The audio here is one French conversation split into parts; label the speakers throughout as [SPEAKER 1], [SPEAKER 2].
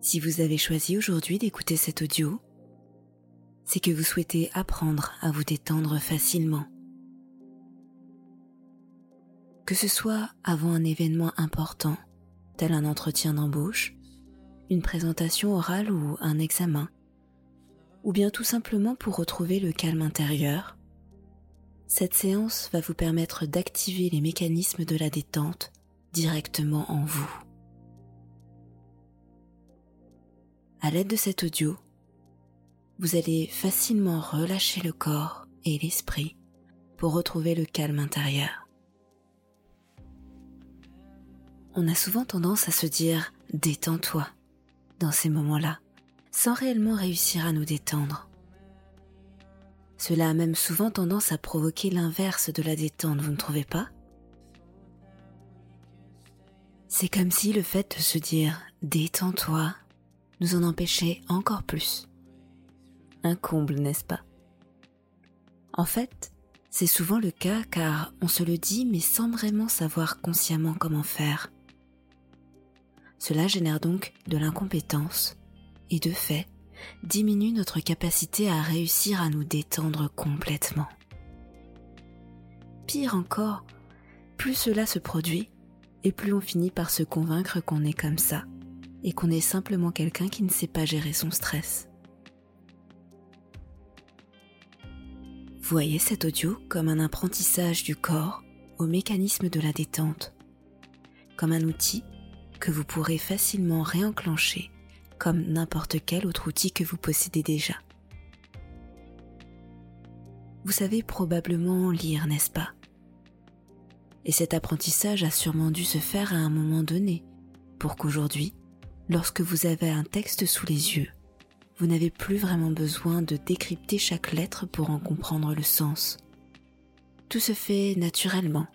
[SPEAKER 1] Si vous avez choisi aujourd'hui d'écouter cet audio, c'est que vous souhaitez apprendre à vous détendre facilement. Que ce soit avant un événement important, tel un entretien d'embauche, une présentation orale ou un examen, ou bien tout simplement pour retrouver le calme intérieur, cette séance va vous permettre d'activer les mécanismes de la détente directement en vous. À l'aide de cet audio, vous allez facilement relâcher le corps et l'esprit pour retrouver le calme intérieur. On a souvent tendance à se dire détends-toi dans ces moments-là, sans réellement réussir à nous détendre. Cela a même souvent tendance à provoquer l'inverse de la détente, vous ne trouvez pas? C'est comme si le fait de se dire détends-toi nous en empêcher encore plus. Un comble, n'est-ce pas? En fait, c'est souvent le cas car on se le dit mais sans vraiment savoir consciemment comment faire. Cela génère donc de l'incompétence et de fait diminue notre capacité à réussir à nous détendre complètement. Pire encore, plus cela se produit et plus on finit par se convaincre qu'on est comme ça et qu'on est simplement quelqu'un qui ne sait pas gérer son stress. Voyez cet audio comme un apprentissage du corps au mécanisme de la détente, comme un outil que vous pourrez facilement réenclencher comme n'importe quel autre outil que vous possédez déjà. Vous savez probablement lire, n'est-ce pas? Et cet apprentissage a sûrement dû se faire à un moment donné, pour qu'aujourd'hui, lorsque vous avez un texte sous les yeux, vous n'avez plus vraiment besoin de décrypter chaque lettre pour en comprendre le sens. Tout se fait naturellement,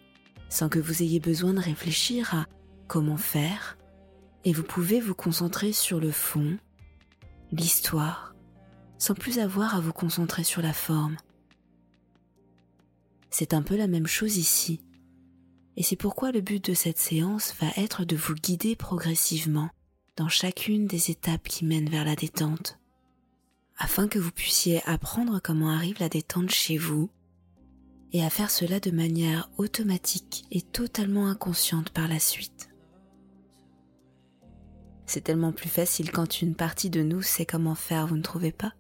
[SPEAKER 1] sans que vous ayez besoin de réfléchir à comment faire, et vous pouvez vous concentrer sur le fond, l'histoire, sans plus avoir à vous concentrer sur la forme. C'est un peu la même chose ici, et c'est pourquoi le but de cette séance va être de vous guider progressivement dans chacune des étapes qui mènent vers la détente, afin que vous puissiez apprendre comment arrive la détente chez vous et à faire cela de manière automatique et totalement inconsciente par la suite. C'est tellement plus facile quand une partie de nous sait comment faire, vous ne trouvez pas?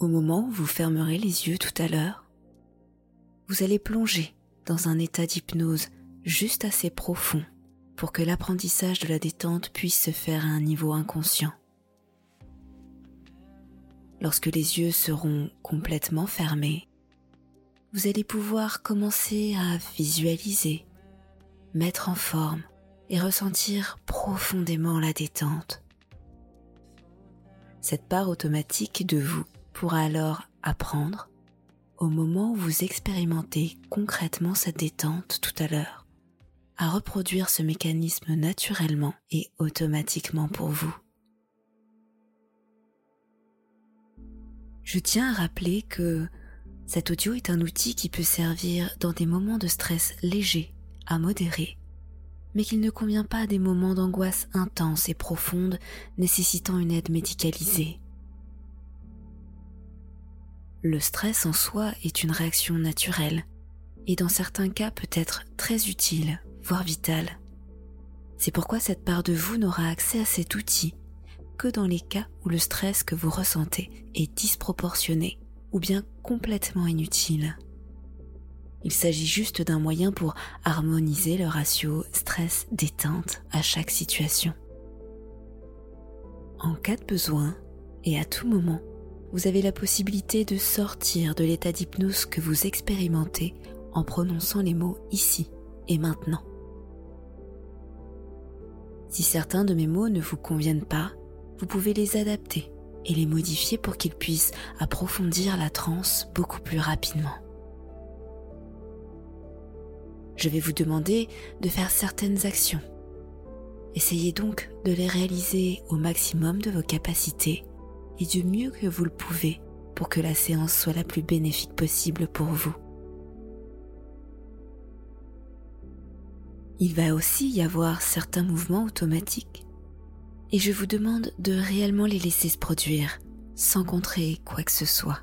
[SPEAKER 1] Au moment où vous fermerez les yeux tout à l'heure, vous allez plonger dans un état d'hypnose juste assez profond pour que l'apprentissage de la détente puisse se faire à un niveau inconscient. Lorsque les yeux seront complètement fermés, vous allez pouvoir commencer à visualiser, mettre en forme et ressentir profondément la détente. Cette part automatique de vous pourra alors apprendre au moment où vous expérimentez concrètement cette détente tout à l'heure à reproduire ce mécanisme naturellement et automatiquement pour vous. Je tiens à rappeler que cet audio est un outil qui peut servir dans des moments de stress légers à modéré, mais qu'il ne convient pas à des moments d'angoisse intense et profonde nécessitant une aide médicalisée. Le stress en soi est une réaction naturelle et dans certains cas peut être très utile, voire vital. C'est pourquoi cette part de vous n'aura accès à cet outil que dans les cas où le stress que vous ressentez est disproportionné ou bien complètement inutile. Il s'agit juste d'un moyen pour harmoniser le ratio stress-détente à chaque situation. En cas de besoin et à tout moment, vous avez la possibilité de sortir de l'état d'hypnose que vous expérimentez en prononçant les mots ici et maintenant. Si certains de mes mots ne vous conviennent pas, vous pouvez les adapter et les modifier pour qu'ils puissent approfondir la transe beaucoup plus rapidement. Je vais vous demander de faire certaines actions. Essayez donc de les réaliser au maximum de vos capacités et du mieux que vous le pouvez pour que la séance soit la plus bénéfique possible pour vous. Il va aussi y avoir certains mouvements automatiques et je vous demande de réellement les laisser se produire sans contrer quoi que ce soit.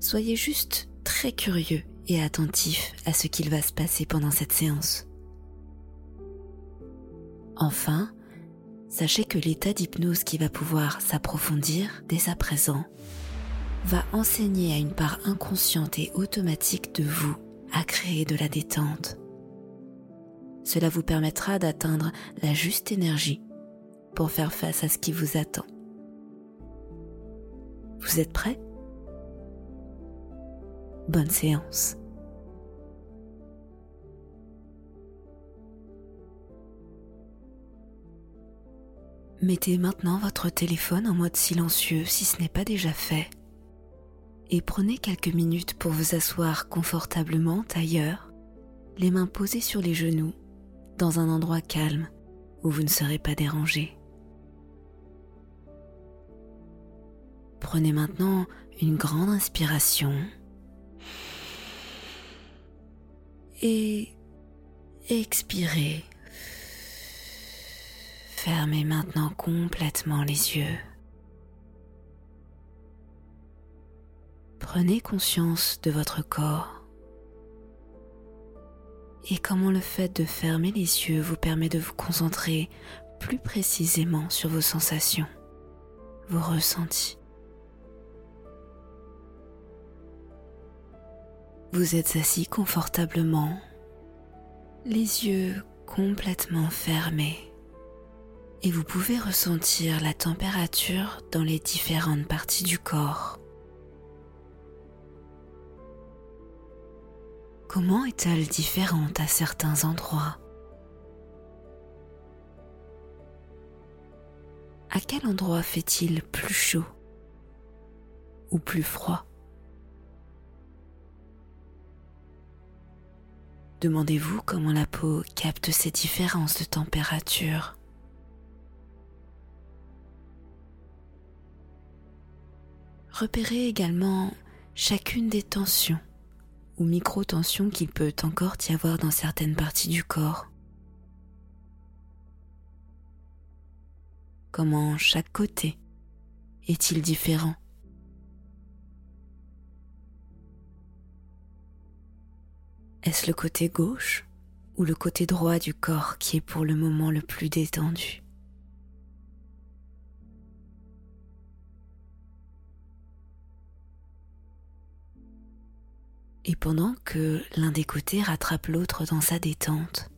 [SPEAKER 1] Soyez juste très curieux et attentif à ce qu'il va se passer pendant cette séance. Enfin, sachez que l'état d'hypnose qui va pouvoir s'approfondir dès à présent va enseigner à une part inconsciente et automatique de vous à créer de la détente. Cela vous permettra d'atteindre la juste énergie pour faire face à ce qui vous attend. Vous êtes prêts? Bonne séance. Mettez maintenant votre téléphone en mode silencieux si ce n'est pas déjà fait et prenez quelques minutes pour vous asseoir confortablement ailleurs, les mains posées sur les genoux, dans un endroit calme où vous ne serez pas dérangé. Prenez maintenant une grande inspiration et expirez. Fermez maintenant complètement les yeux. Prenez conscience de votre corps et comment le fait de fermer les yeux vous permet de vous concentrer plus précisément sur vos sensations, vos ressentis? Vous êtes assis confortablement, les yeux complètement fermés, et vous pouvez ressentir la température dans les différentes parties du corps. Comment est-elle différente à certains endroits? À quel endroit fait-il plus chaud ou plus froid? Demandez-vous comment la peau capte ces différences de température. Repérez également chacune des tensions ou micro-tensions qu'il peut encore y avoir dans certaines parties du corps. Comment chaque côté est-il différent? Est-ce le côté gauche ou le côté droit du corps qui est pour le moment le plus détendu? Et pendant que l'un des côtés rattrape l'autre dans sa détente,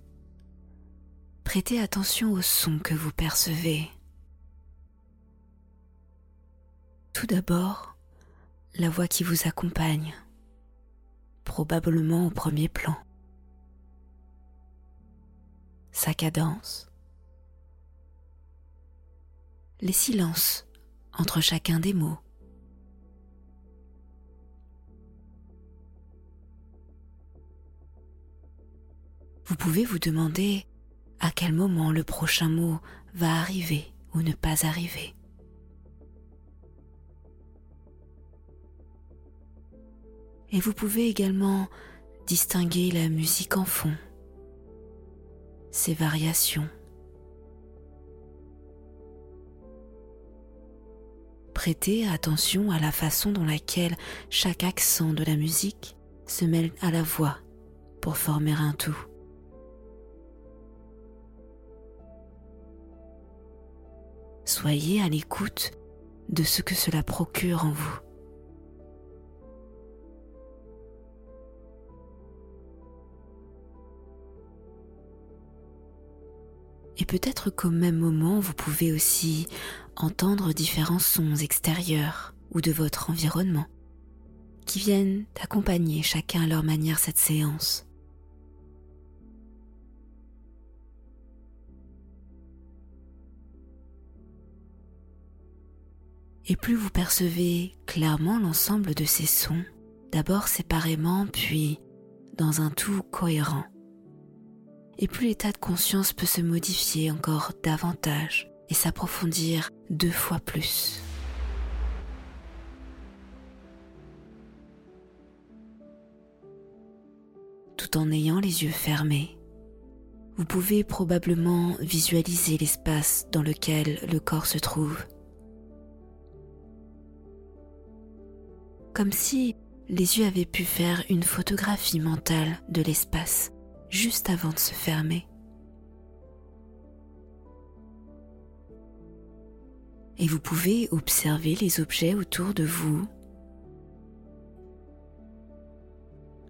[SPEAKER 1] prêtez attention au son que vous percevez. Tout d'abord, la voix qui vous accompagne probablement au premier plan. Sa cadence. Les silences entre chacun des mots. Vous pouvez vous demander à quel moment le prochain mot va arriver ou ne pas arriver. Et vous pouvez également distinguer la musique en fond, ses variations. Prêtez attention à la façon dans laquelle chaque accent de la musique se mêlent à la voix pour former un tout. Soyez à l'écoute de ce que cela procure en vous. Et peut-être qu'au même moment, vous pouvez aussi entendre différents sons extérieurs ou de votre environnement qui viennent accompagner chacun à leur manière cette séance. Et plus vous percevez clairement l'ensemble de ces sons, d'abord séparément, puis dans un tout cohérent, et plus l'état de conscience peut se modifier encore davantage et s'approfondir deux fois plus. Tout en ayant les yeux fermés, vous pouvez probablement visualiser l'espace dans lequel le corps se trouve. Comme si les yeux avaient pu faire une photographie mentale de l'espace juste avant de se fermer. Et vous pouvez observer les objets autour de vous,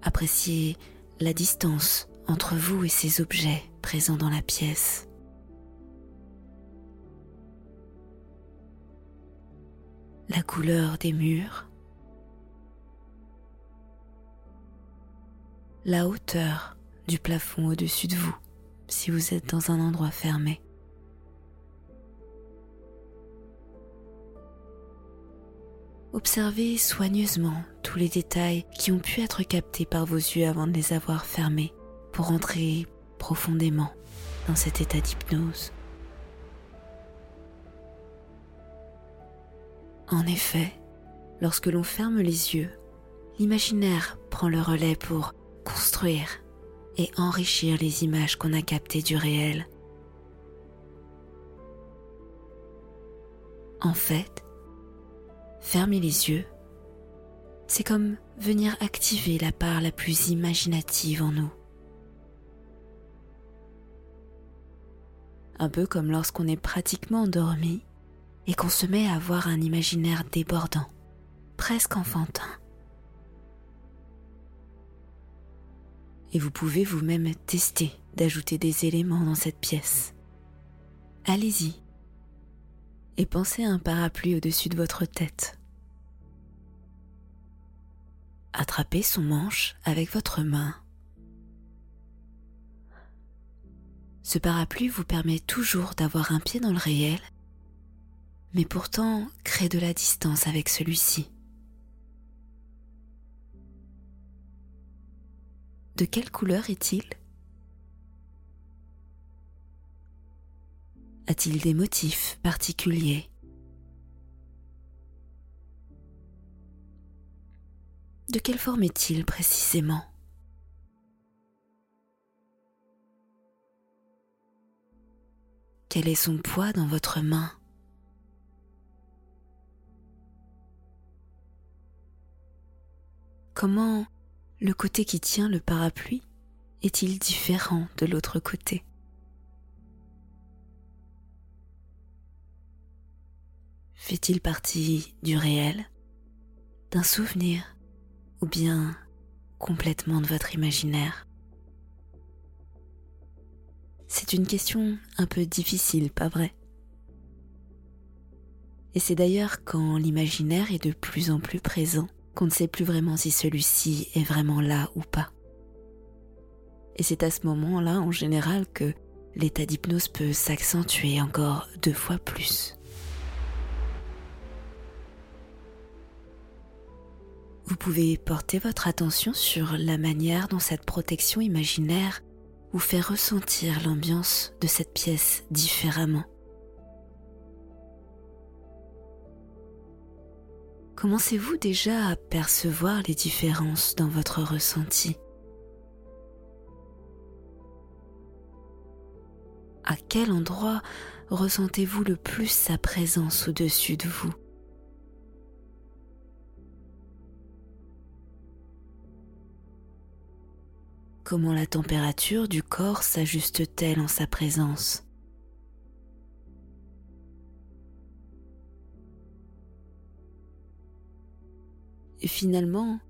[SPEAKER 1] apprécier la distance entre vous et ces objets présents dans la pièce. La couleur des murs, la hauteur du plafond au-dessus de vous si vous êtes dans un endroit fermé. Observez soigneusement tous les détails qui ont pu être captés par vos yeux avant de les avoir fermés pour entrer profondément dans cet état d'hypnose. En effet, lorsque l'on ferme les yeux, l'imaginaire prend le relais pour construire et enrichir les images qu'on a captées du réel. En fait, fermer les yeux, c'est comme venir activer la part la plus imaginative en nous. Un peu comme lorsqu'on est pratiquement endormi et qu'on se met à avoir un imaginaire débordant, presque enfantin. Et vous pouvez vous-même tester d'ajouter des éléments dans cette pièce. Allez-y et pensez à un parapluie au-dessus de votre tête. Attrapez son manche avec votre main. Ce parapluie vous permet toujours d'avoir un pied dans le réel, mais pourtant crée de la distance avec celui-ci. De quelle couleur est-il? A-t-il des motifs particuliers? De quelle forme est-il précisément? Quel est son poids dans votre main? Comment le côté qui tient le parapluie est-il différent de l'autre côté? Fait-il partie du réel, d'un souvenir ou bien complètement de votre imaginaire? C'est une question un peu difficile, pas vrai? Et c'est d'ailleurs quand l'imaginaire est de plus en plus présent qu'on ne sait plus vraiment si celui-ci est vraiment là ou pas. Et c'est à ce moment-là, en général, que l'état d'hypnose peut s'accentuer encore deux fois plus. Vous pouvez porter votre attention sur la manière dont cette protection imaginaire vous fait ressentir l'ambiance de cette pièce différemment. Commencez-vous déjà à percevoir les différences dans votre ressenti? À quel endroit ressentez-vous le plus sa présence au-dessus de vous? Comment la température du corps s'ajuste-t-elle en sa présence? Et finalement,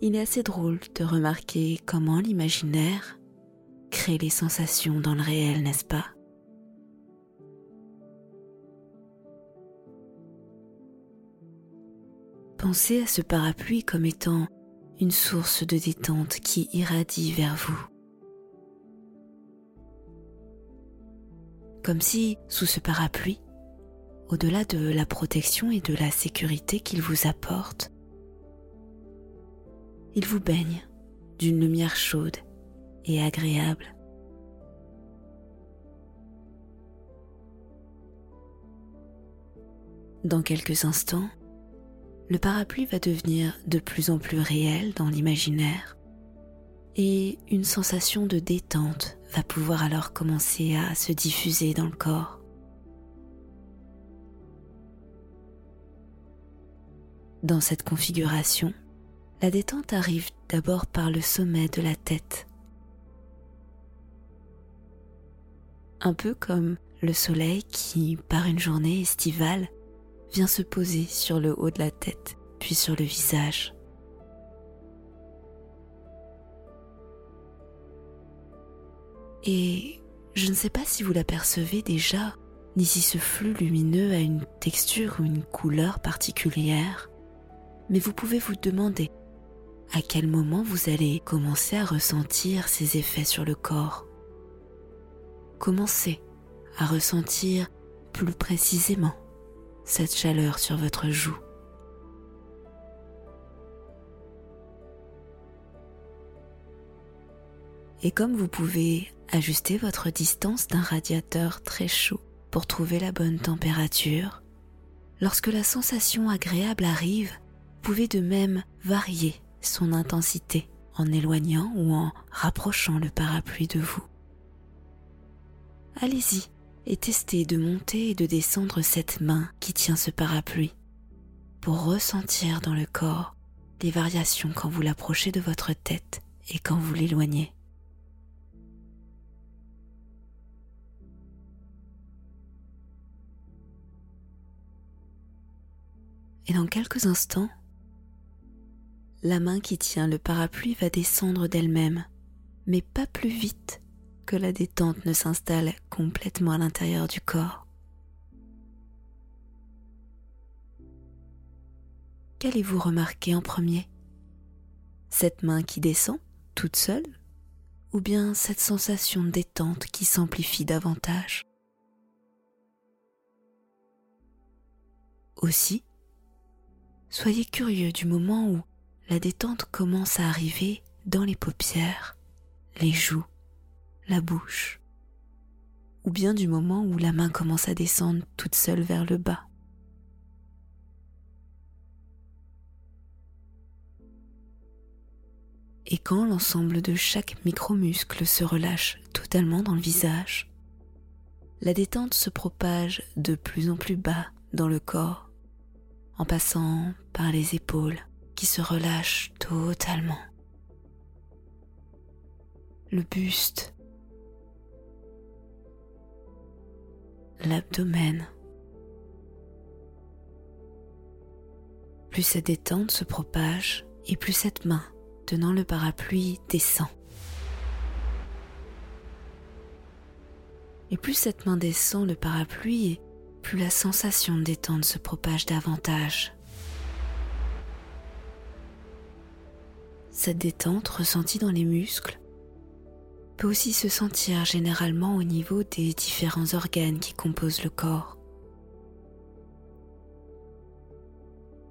[SPEAKER 1] il est assez drôle de remarquer comment l'imaginaire crée les sensations dans le réel, n'est-ce pas? Pensez à ce parapluie comme étant une source de détente qui irradie vers vous. Comme si, sous ce parapluie, au-delà de la protection et de la sécurité qu'il vous apporte, il vous baigne d'une lumière chaude et agréable. Dans quelques instants, le parapluie va devenir de plus en plus réel dans l'imaginaire et une sensation de détente va pouvoir alors commencer à se diffuser dans le corps. Dans cette configuration, la détente arrive d'abord par le sommet de la tête. Un peu comme le soleil qui, par une journée estivale, vient se poser sur le haut de la tête, puis sur le visage. Et je ne sais pas si vous l'apercevez déjà, ni si ce flux lumineux a une texture ou une couleur particulière, mais vous pouvez vous demander à quel moment vous allez commencer à ressentir ces effets sur le corps? Commencez à ressentir plus précisément cette chaleur sur votre joue. Et comme vous pouvez ajuster votre distance d'un radiateur très chaud pour trouver la bonne température, lorsque la sensation agréable arrive, vous pouvez de même varier son intensité en éloignant ou en rapprochant le parapluie de vous. Allez-y, et testez de monter et de descendre cette main qui tient ce parapluie pour ressentir dans le corps les variations quand vous l'approchez de votre tête et quand vous l'éloignez. Et dans quelques instants, la main qui tient le parapluie va descendre d'elle-même, mais pas plus vite que la détente ne s'installe complètement à l'intérieur du corps. Qu'allez-vous remarquer en premier? Cette main qui descend toute seule ou bien cette sensation de détente qui s'amplifie davantage? Aussi, soyez curieux du moment où la détente commence à arriver dans les paupières, les joues, la bouche, ou bien du moment où la main commence à descendre toute seule vers le bas. Et quand l'ensemble de chaque micromuscle se relâche totalement dans le visage, la détente se propage de plus en plus bas dans le corps, en passant par les épaules qui se relâchent totalement, le buste, l'abdomen. Plus cette détente se propage et plus cette main tenant le parapluie descend. Et plus cette main descend le parapluie, plus la sensation de détente se propage davantage. Cette détente ressentie dans les muscles peut aussi se sentir généralement au niveau des différents organes qui composent le corps.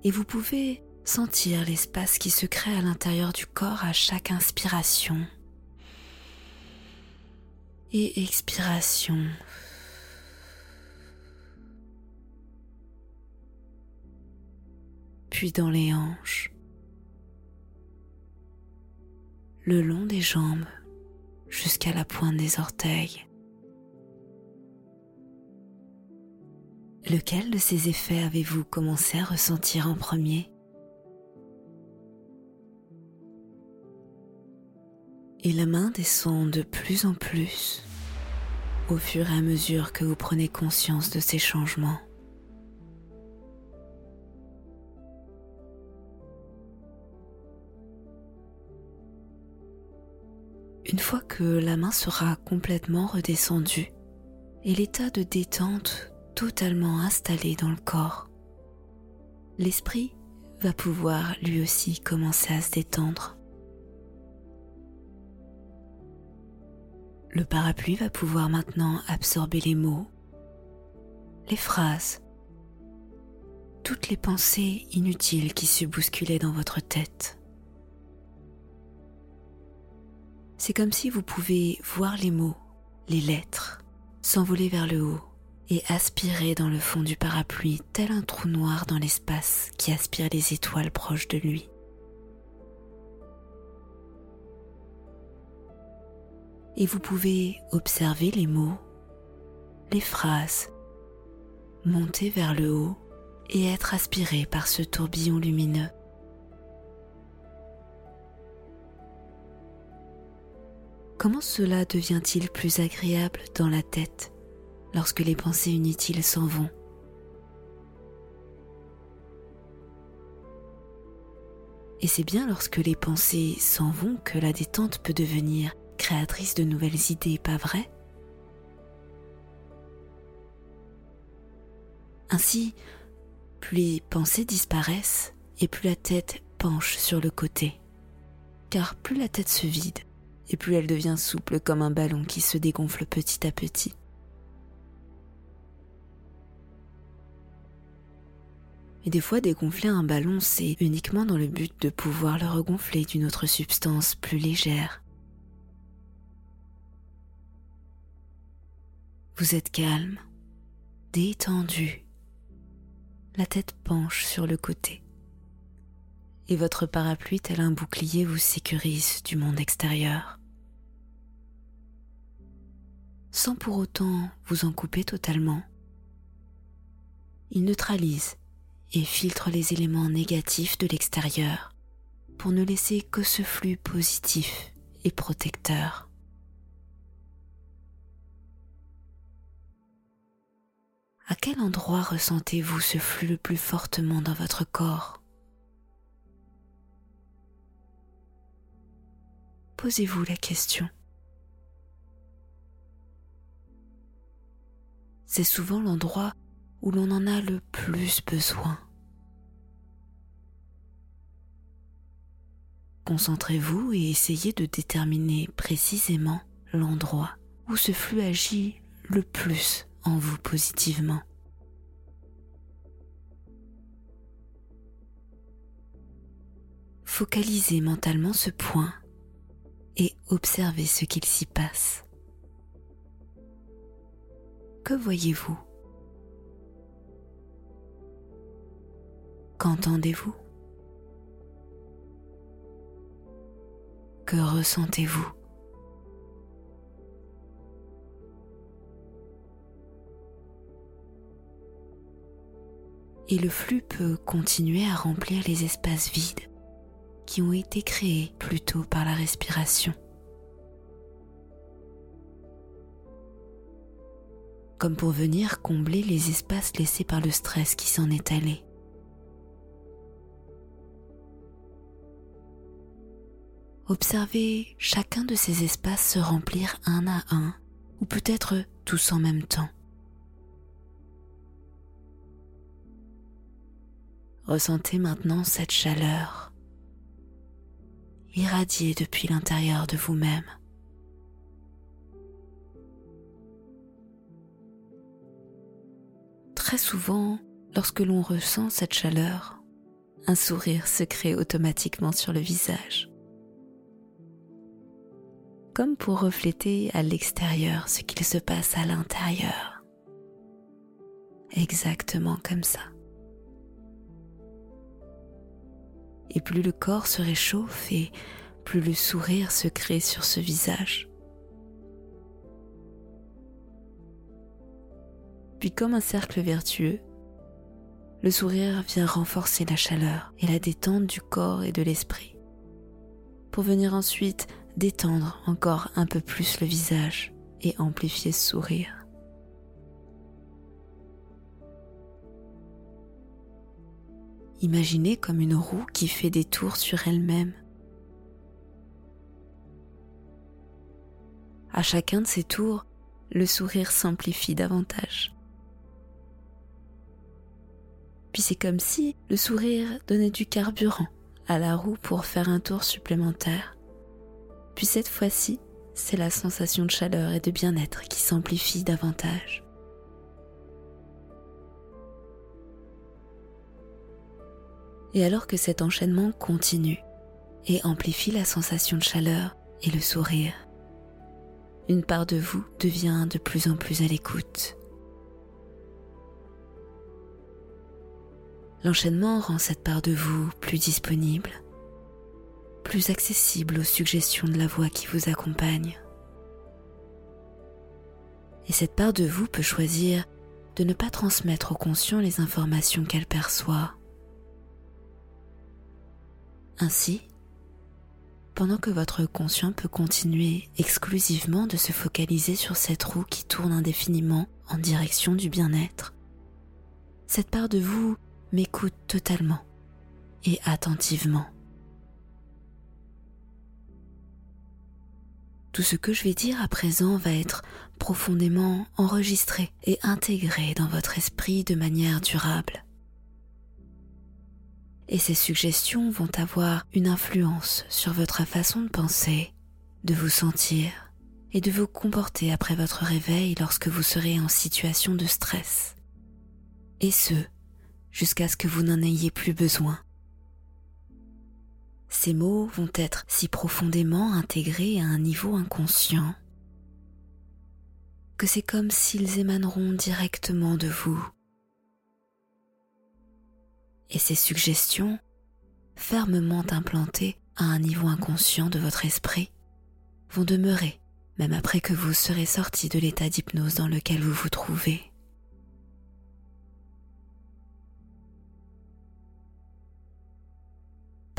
[SPEAKER 1] Et vous pouvez sentir l'espace qui se crée à l'intérieur du corps à chaque inspiration et expiration. Puis dans les hanches, le long des jambes jusqu'à la pointe des orteils. Lequel de ces effets avez-vous commencé à ressentir en premier? Et la main descend de plus en plus au fur et à mesure que vous prenez conscience de ces changements. Une fois que la main sera complètement redescendue et l'état de détente totalement installé dans le corps, l'esprit va pouvoir lui aussi commencer à se détendre. Le parapluie va pouvoir maintenant absorber les mots, les phrases, toutes les pensées inutiles qui se bousculaient dans votre tête. C'est comme si vous pouvez voir les mots, les lettres, s'envoler vers le haut et aspirer dans le fond du parapluie tel un trou noir dans l'espace qui aspire les étoiles proches de lui. Et vous pouvez observer les mots, les phrases, monter vers le haut et être aspiré par ce tourbillon lumineux Comment cela devient-il plus agréable dans la tête lorsque les pensées inutiles s'en vont? Et c'est bien lorsque les pensées s'en vont que la détente peut devenir créatrice de nouvelles idées, pas vrai? Ainsi, plus les pensées disparaissent et plus la tête penche sur le côté. Car plus la tête se vide, et plus elle devient souple comme un ballon qui se dégonfle petit à petit. Et des fois, dégonfler un ballon, c'est uniquement dans le but de pouvoir le regonfler d'une autre substance plus légère. Vous êtes calme, détendu, la tête penche sur le côté et votre parapluie tel un bouclier vous sécurise du monde extérieur. Sans pour autant vous en couper totalement. Il neutralise et filtre les éléments négatifs de l'extérieur pour ne laisser que ce flux positif et protecteur. À quel endroit ressentez-vous ce flux le plus fortement dans votre corps? Posez-vous la question. C'est souvent l'endroit où l'on en a le plus besoin. Concentrez-vous et essayez de déterminer précisément l'endroit où ce flux agit le plus en vous positivement. Focalisez mentalement ce point et observez ce qu'il s'y passe. Que voyez-vous? Qu'entendez-vous? Que ressentez-vous? Et le flux peut continuer à remplir les espaces vides qui ont été créés plutôt par la respiration. Comme pour venir combler les espaces laissés par le stress qui s'en est allé. Observez chacun de ces espaces se remplir un à un, ou peut-être tous en même temps. Ressentez maintenant cette chaleur irradier depuis l'intérieur de vous-même. Très souvent, lorsque l'on ressent cette chaleur, un sourire se crée automatiquement sur le visage, comme pour refléter à l'extérieur ce qu'il se passe à l'intérieur. Exactement comme ça. et plus le corps se réchauffe et plus le sourire se crée sur ce visage. Puis comme un cercle vertueux, le sourire vient renforcer la chaleur et la détente du corps et de l'esprit, pour venir ensuite détendre encore un peu plus le visage et amplifier ce sourire. Imaginez comme une roue qui fait des tours sur elle-même. À chacun de ces tours, le sourire s'amplifie davantage. Puis c'est comme si le sourire donnait du carburant à la roue pour faire un tour supplémentaire. Puis cette fois-ci, c'est la sensation de chaleur et de bien-être qui s'amplifie davantage. Et alors que cet enchaînement continue et amplifie la sensation de chaleur et le sourire, une part de vous devient de plus en plus à l'écoute. L'enchaînement rend cette part de vous plus disponible, plus accessible aux suggestions de la voix qui vous accompagne. Et cette part de vous peut choisir de ne pas transmettre au conscient les informations qu'elle perçoit. Ainsi, pendant que votre conscient peut continuer exclusivement de se focaliser sur cette roue qui tourne indéfiniment en direction du bien-être, cette part de vous m'écoute totalement et attentivement. Tout ce que je vais dire à présent va être profondément enregistré et intégré dans votre esprit de manière durable. Et ces suggestions vont avoir une influence sur votre façon de penser, de vous sentir et de vous comporter après votre réveil lorsque vous serez en situation de stress. Et ce, jusqu'à ce que vous n'en ayez plus besoin. Ces mots vont être si profondément intégrés à un niveau inconscient que c'est comme s'ils émaneront directement de vous. Et ces suggestions, fermement implantées à un niveau inconscient de votre esprit, vont demeurer même après que vous serez sorti de l'état d'hypnose dans lequel vous vous trouvez.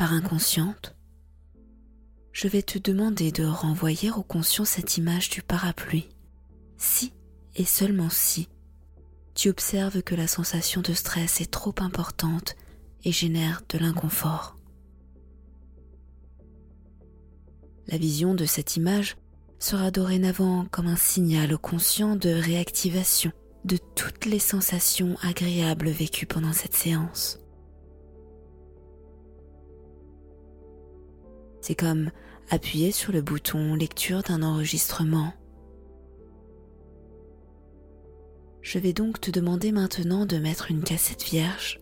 [SPEAKER 1] Par inconsciente, je vais te demander de renvoyer au conscient cette image du parapluie. Si et seulement si tu observes que la sensation de stress est trop importante et génère de l'inconfort. La vision de cette image sera dorénavant comme un signal au conscient de réactivation de toutes les sensations agréables vécues pendant cette séance. C'est comme appuyer sur le bouton lecture d'un enregistrement. Je vais donc te demander maintenant de mettre une cassette vierge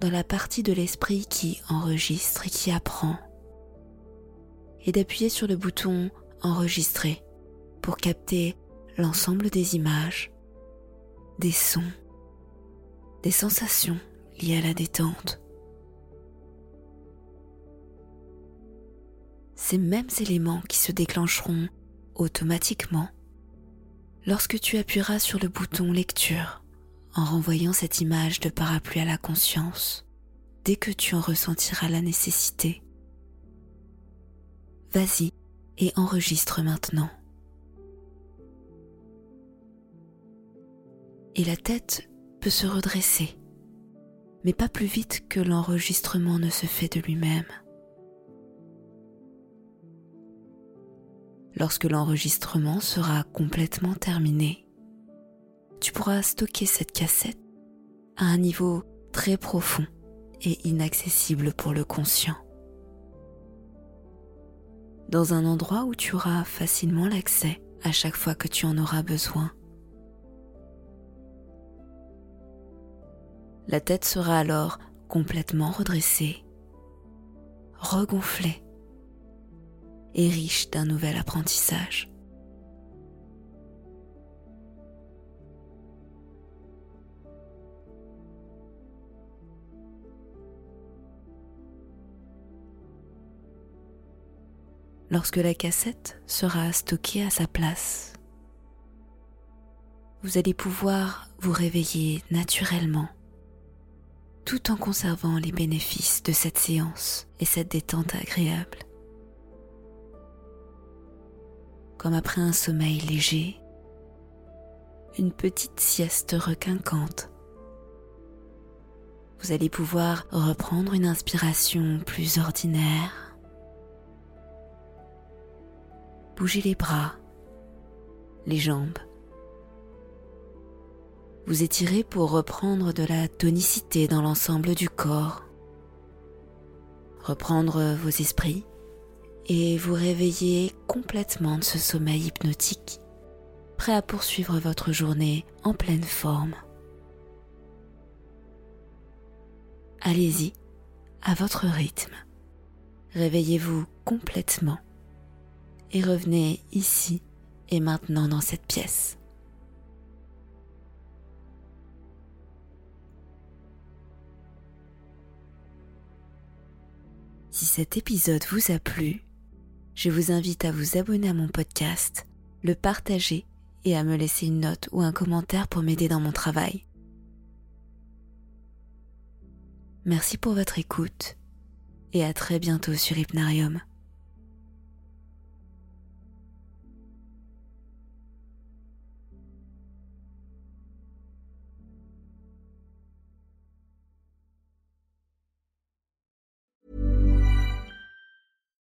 [SPEAKER 1] dans la partie de l'esprit qui enregistre et qui apprend, et d'appuyer sur le bouton enregistrer pour capter l'ensemble des images, des sons, des sensations liées à la détente. Ces mêmes éléments qui se déclencheront automatiquement lorsque tu appuieras sur le bouton lecture en renvoyant cette image de parapluie à la conscience dès que tu en ressentiras la nécessité. Vas-y et enregistre maintenant. Et la tête peut se redresser, mais pas plus vite que l'enregistrement ne se fait de lui-même. Lorsque l'enregistrement sera complètement terminé, tu pourras stocker cette cassette à un niveau très profond et inaccessible pour le conscient. Dans un endroit où tu auras facilement l'accès à chaque fois que tu en auras besoin. La tête sera alors complètement redressée, regonflée et riche d'un nouvel apprentissage. Lorsque la cassette sera stockée à sa place, vous allez pouvoir vous réveiller naturellement tout en conservant les bénéfices de cette séance et cette détente agréable. Comme après un sommeil léger, une petite sieste requinquante. Vous allez pouvoir reprendre une inspiration plus ordinaire. Bougez les bras, les jambes. Vous étirez pour reprendre de la tonicité dans l'ensemble du corps. Reprendre vos esprits et vous réveiller complètement de ce sommeil hypnotique, prêt à poursuivre votre journée en pleine forme. Allez-y, à votre rythme. Réveillez-vous complètement et revenez ici et maintenant dans cette pièce. Si cet épisode vous a plu, je vous invite à vous abonner à mon podcast, le partager et à me laisser une note ou un commentaire pour m'aider dans mon travail. Merci pour votre écoute et à très bientôt sur Hypnarium.